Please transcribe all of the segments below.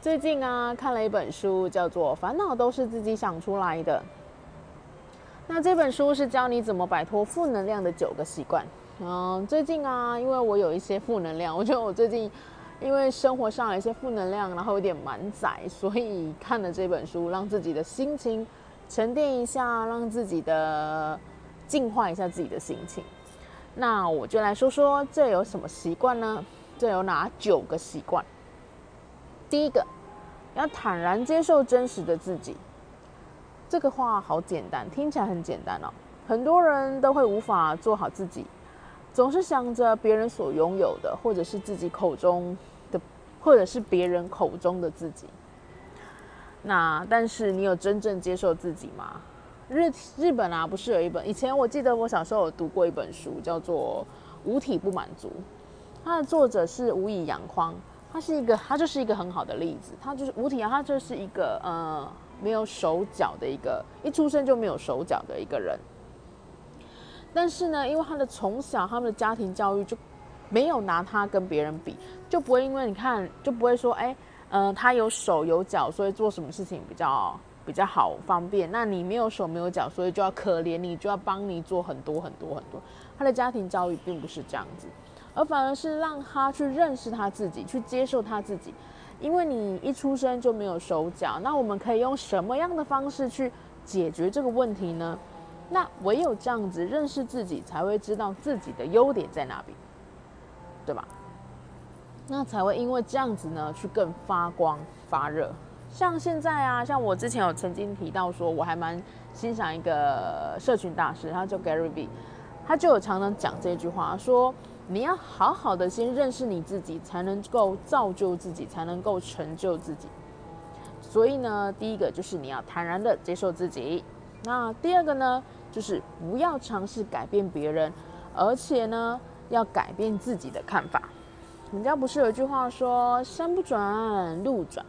最近啊看了一本书，叫做《烦恼都是自己想出来的》。那这本书是教你怎么摆脱负能量的九个习惯。嗯，最近啊，因为我有一些负能量，我觉得我最近因为生活上有一些负能量，然后有点满载，所以看了这本书，让自己的心情沉淀一下，让自己的净化一下自己的心情。那我就来说说这有什么习惯呢？这有哪九个习惯？第一个，要坦然接受真实的自己。这个话好简单，听起来很简单哦。很多人都会无法做好自己，总是想着别人所拥有的，或者是自己口中的，或者是别人口中的自己。那但是你有真正接受自己吗？日日本啊，不是有一本？以前我记得我小时候有读过一本书，叫做《无体不满足》，它的作者是无以阳匡。他是一个，他就是一个很好的例子。他就是吴体阳，他就是一个呃没有手脚的一个，一出生就没有手脚的一个人。但是呢，因为他的从小他们的家庭教育就没有拿他跟别人比，就不会因为你看就不会说，哎，嗯，他有手有脚，所以做什么事情比较比较好方便。那你没有手没有脚，所以就要可怜你，就要帮你做很多很多很多。他的家庭教育并不是这样子。而反而是让他去认识他自己，去接受他自己。因为你一出生就没有手脚，那我们可以用什么样的方式去解决这个问题呢？那唯有这样子认识自己，才会知道自己的优点在哪边，对吧？那才会因为这样子呢，去更发光发热。像现在啊，像我之前有曾经提到说，我还蛮欣赏一个社群大师，他叫 Gary V，他就有常常讲这句话说。你要好好的先认识你自己，才能够造就自己，才能够成就自己。所以呢，第一个就是你要坦然的接受自己。那第二个呢，就是不要尝试改变别人，而且呢，要改变自己的看法。人家不是有句话说“山不转路转，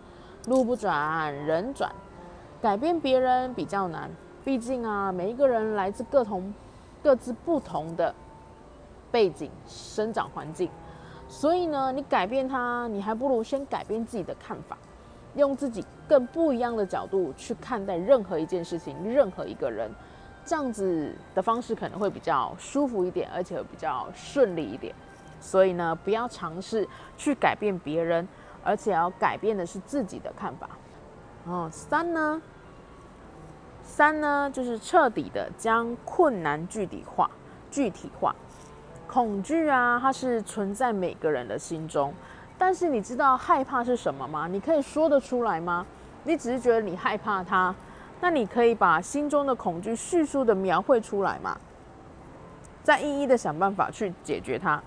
路不转人转”，改变别人比较难，毕竟啊，每一个人来自各同、各自不同的。背景、生长环境，所以呢，你改变它，你还不如先改变自己的看法，用自己更不一样的角度去看待任何一件事情、任何一个人，这样子的方式可能会比较舒服一点，而且比较顺利一点。所以呢，不要尝试去改变别人，而且要改变的是自己的看法。哦，三呢？三呢，就是彻底的将困难具体化、具体化。恐惧啊，它是存在每个人的心中，但是你知道害怕是什么吗？你可以说得出来吗？你只是觉得你害怕它，那你可以把心中的恐惧叙述的描绘出来吗？再一一的想办法去解决它。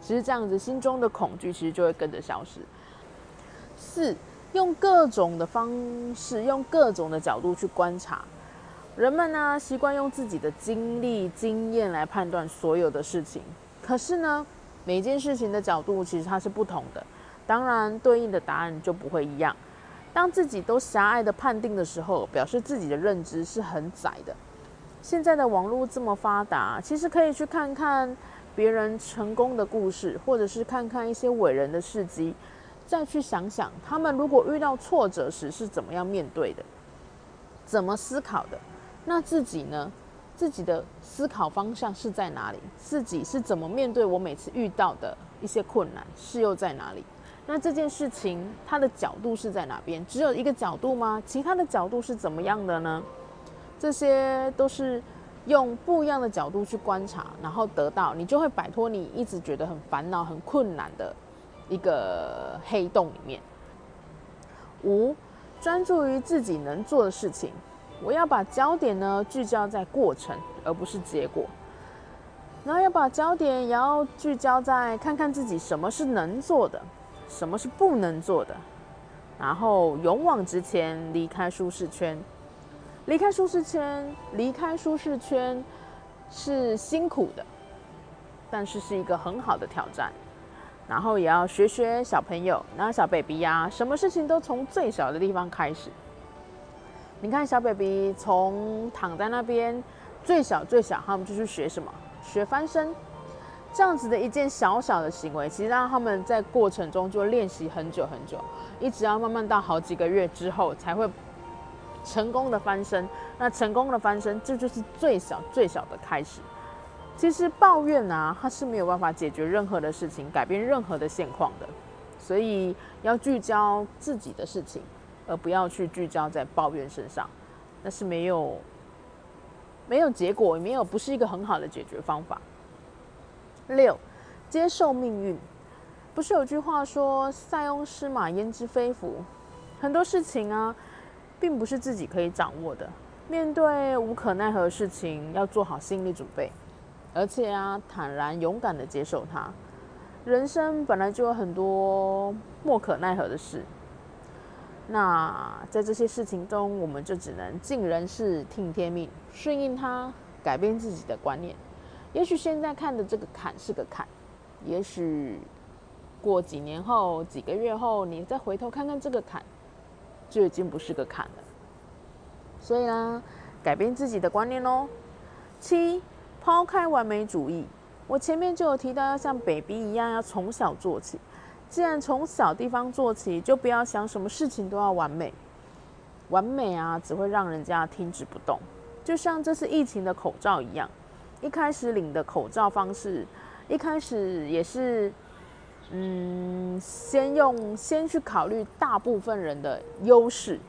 其实这样子，心中的恐惧其实就会跟着消失。四，用各种的方式，用各种的角度去观察。人们呢习惯用自己的经历、经验来判断所有的事情，可是呢，每件事情的角度其实它是不同的，当然对应的答案就不会一样。当自己都狭隘的判定的时候，表示自己的认知是很窄的。现在的网络这么发达，其实可以去看看别人成功的故事，或者是看看一些伟人的事迹，再去想想他们如果遇到挫折时是怎么样面对的，怎么思考的。那自己呢？自己的思考方向是在哪里？自己是怎么面对我每次遇到的一些困难？是又在哪里？那这件事情它的角度是在哪边？只有一个角度吗？其他的角度是怎么样的呢？这些都是用不一样的角度去观察，然后得到你就会摆脱你一直觉得很烦恼、很困难的一个黑洞里面。五，专注于自己能做的事情。我要把焦点呢聚焦在过程，而不是结果。然后要把焦点也要聚焦在看看自己什么是能做的，什么是不能做的。然后勇往直前，离开舒适圈。离开舒适圈，离开舒适圈是辛苦的，但是是一个很好的挑战。然后也要学学小朋友，那小 baby 呀，什么事情都从最小的地方开始。你看小 baby 从躺在那边最小最小，他们就去学什么？学翻身。这样子的一件小小的行为，其实让他们在过程中就练习很久很久，一直要慢慢到好几个月之后才会。成功的翻身，那成功的翻身，这就是最小最小的开始。其实抱怨啊，它是没有办法解决任何的事情，改变任何的现况的。所以要聚焦自己的事情，而不要去聚焦在抱怨身上，那是没有没有结果，也没有不是一个很好的解决方法。六，接受命运。不是有句话说“塞翁失马，焉知非福”？很多事情啊。并不是自己可以掌握的。面对无可奈何的事情，要做好心理准备，而且啊，坦然勇敢的接受它。人生本来就有很多莫可奈何的事，那在这些事情中，我们就只能尽人事听天命，顺应它，改变自己的观念。也许现在看的这个坎是个坎，也许过几年后、几个月后，你再回头看看这个坎。就已经不是个坎了，所以呢，改变自己的观念喽。七，抛开完美主义。我前面就有提到，要像 baby 一样，要从小做起。既然从小地方做起，就不要想什么事情都要完美。完美啊，只会让人家停止不动。就像这次疫情的口罩一样，一开始领的口罩方式，一开始也是。嗯，先用先去考虑大部分人的优势，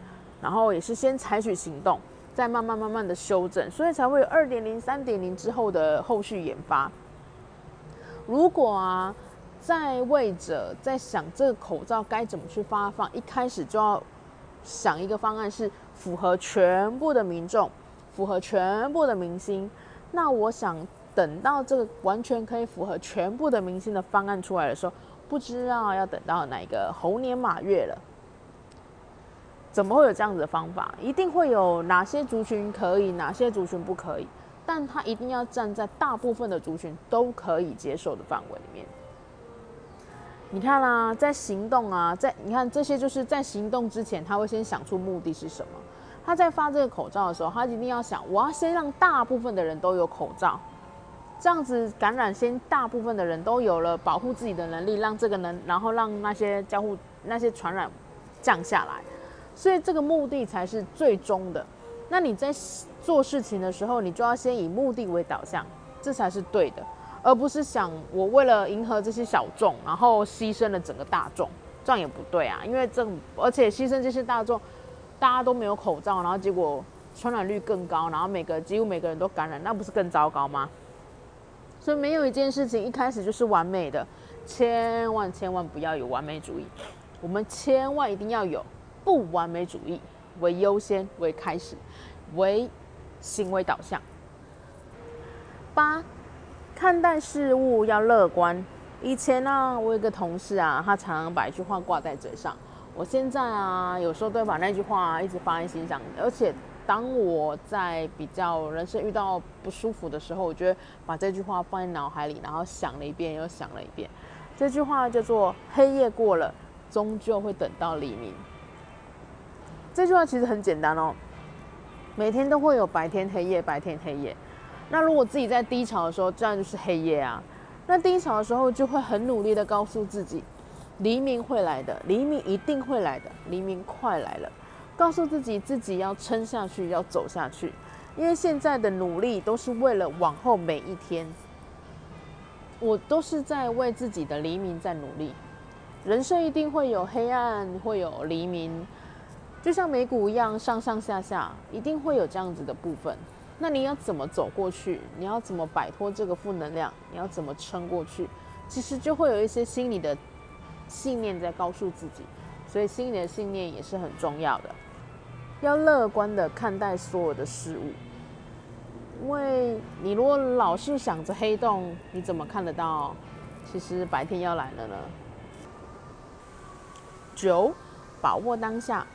然后也是先采取行动，再慢慢慢慢的修正，所以才会有二点零、三点零之后的后续研发。如果啊，在位者在想这个口罩该怎么去发放，一开始就要想一个方案是符合全部的民众、符合全部的明星，那我想等到这个完全可以符合全部的明星的方案出来的时候。不知道要等到哪个猴年马月了，怎么会有这样子的方法？一定会有哪些族群可以，哪些族群不可以，但他一定要站在大部分的族群都可以接受的范围里面。你看啦，在行动啊，在你看这些就是在行动之前，他会先想出目的是什么。他在发这个口罩的时候，他一定要想，我要先让大部分的人都有口罩。这样子感染先，大部分的人都有了保护自己的能力，让这个能，然后让那些交互那些传染降下来，所以这个目的才是最终的。那你在做事情的时候，你就要先以目的为导向，这才是对的，而不是想我为了迎合这些小众，然后牺牲了整个大众，这样也不对啊。因为这而且牺牲这些大众，大家都没有口罩，然后结果传染率更高，然后每个几乎每个人都感染，那不是更糟糕吗？所以没有一件事情一开始就是完美的，千万千万不要有完美主义。我们千万一定要有不完美主义为优先为开始，为行为导向。八，看待事物要乐观。以前呢，我有个同事啊，他常常把一句话挂在嘴上。我现在啊，有时候都会把那句话一直放在心上，而且。当我在比较人生遇到不舒服的时候，我觉得把这句话放在脑海里，然后想了一遍又想了一遍。这句话叫做“黑夜过了，终究会等到黎明”。这句话其实很简单哦，每天都会有白天黑夜，白天黑夜。那如果自己在低潮的时候，这样就是黑夜啊。那低潮的时候，就会很努力的告诉自己，黎明会来的，黎明一定会来的，黎明快来了。告诉自己，自己要撑下去，要走下去，因为现在的努力都是为了往后每一天。我都是在为自己的黎明在努力。人生一定会有黑暗，会有黎明，就像美股一样，上上下下，一定会有这样子的部分。那你要怎么走过去？你要怎么摆脱这个负能量？你要怎么撑过去？其实就会有一些心理的信念在告诉自己，所以心理的信念也是很重要的。要乐观的看待所有的事物，因为你如果老是想着黑洞，你怎么看得到？其实白天要来了呢。九，把握当下。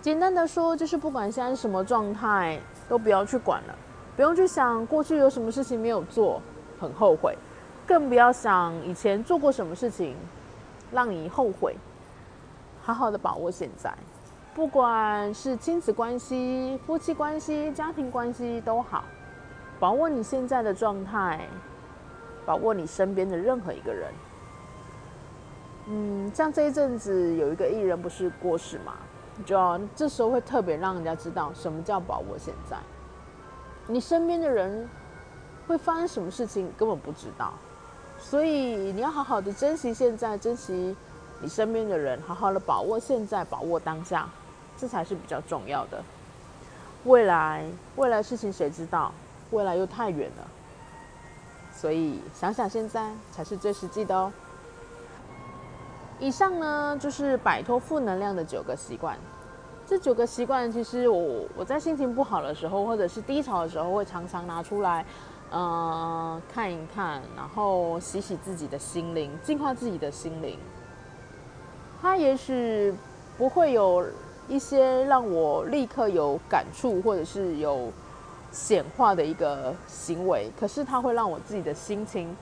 简单的说，就是不管现在什么状态，都不要去管了，不用去想过去有什么事情没有做，很后悔，更不要想以前做过什么事情让你后悔。好好的把握现在，不管是亲子关系、夫妻关系、家庭关系都好，把握你现在的状态，把握你身边的任何一个人。嗯，像这一阵子有一个艺人不是过世嘛，就要这时候会特别让人家知道什么叫把握现在。你身边的人会发生什么事情，根本不知道，所以你要好好的珍惜现在，珍惜。你身边的人，好好的把握现在，把握当下，这才是比较重要的。未来，未来事情谁知道？未来又太远了，所以想想现在才是最实际的哦。以上呢，就是摆脱负能量的九个习惯。这九个习惯，其实我我在心情不好的时候，或者是低潮的时候，会常常拿出来，嗯，看一看，然后洗洗自己的心灵，净化自己的心灵。它也许不会有一些让我立刻有感触，或者是有显化的一个行为，可是它会让我自己的心情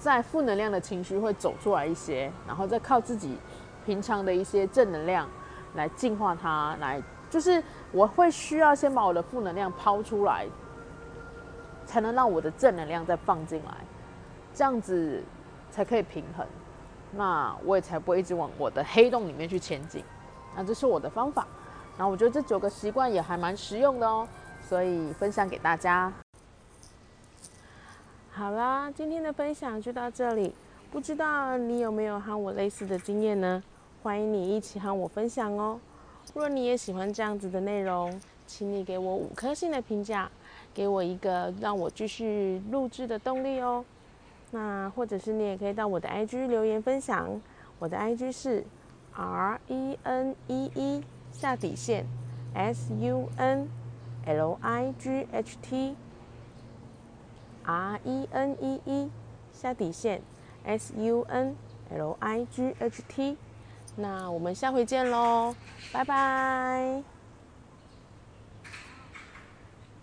在负能量的情绪会走出来一些，然后再靠自己平常的一些正能量来净化它，来就是我会需要先把我的负能量抛出来，才能让我的正能量再放进来，这样子才可以平衡。那我也才不会一直往我的黑洞里面去前进。那这是我的方法。然后我觉得这九个习惯也还蛮实用的哦，所以分享给大家。好啦，今天的分享就到这里。不知道你有没有和我类似的经验呢？欢迎你一起和我分享哦。若你也喜欢这样子的内容，请你给我五颗星的评价，给我一个让我继续录制的动力哦。那或者是你也可以到我的 IG 留言分享，我的 IG 是 R E N E E 下底线 S U N L I G H T R E N E E 下底线 S U N L I G H T，那我们下回见喽，拜拜。